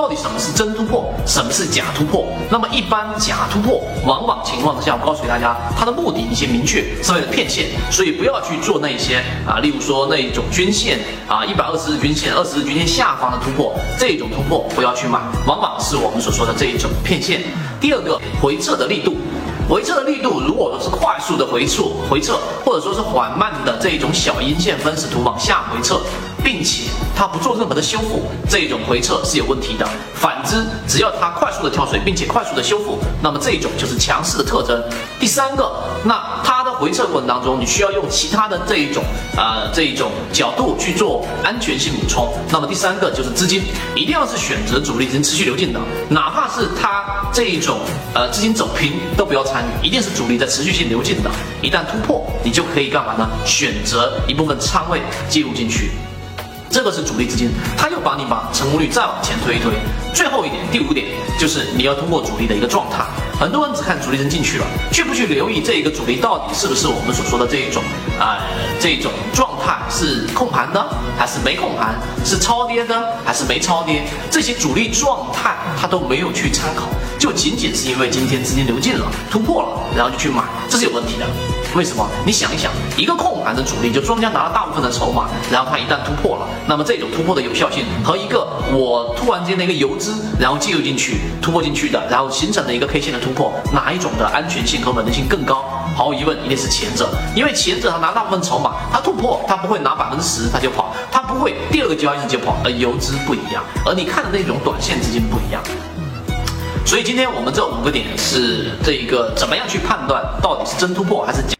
到底什么是真突破，什么是假突破？那么一般假突破，往往情况之下，我告诉大家，它的目的你先明确，是为了骗线，所以不要去做那些啊，例如说那一种均线啊，一百二十日均线、二十日均线下方的突破，这种突破不要去买，往往是我们所说的这一种骗线。第二个，回撤的力度。回撤的力度，如果说是快速的回撤，回撤，或者说是缓慢的这一种小阴线分时图往下回撤，并且它不做任何的修复，这一种回撤是有问题的。反之，只要它快速的跳水，并且快速的修复，那么这一种就是强势的特征。第三个，那它的回撤过程当中，你需要用其他的这一种呃这一种角度去做安全性补充。那么第三个就是资金，一定要是选择主力资金持续流进的，哪怕是它这一种呃资金走平都不要参与。一定是主力在持续性流进的，一旦突破，你就可以干嘛呢？选择一部分仓位介入进去，这个是主力资金，他又帮你把成功率再往前推一推。最后一点，第五点就是你要通过主力的一个状态。很多人只看主力人进去了，却不去留意这一个主力到底是不是我们所说的这一种啊这种状态是控盘的还是没控盘，是超跌的还是没超跌，这些主力状态他都没有去参考，就仅仅是因为今天资金流进了突破了，然后就去买，这是有问题的。为什么？你想一想，一个控盘的主力，就庄家拿了大部分的筹码，然后他一旦突破了，那么这种突破的有效性和一个我突然间的一个游资，然后介入进去突破进去的，然后形成的一个 K 线的突破，哪一种的安全性和稳定性更高？毫无疑问，一定是前者，因为前者他拿大部分筹码，他突破他不会拿百分之十他就跑，他不会第二个交易日就跑，而游资不一样，而你看的那种短线资金不一样。所以今天我们这五个点是这一个怎么样去判断到底是真突破还是假？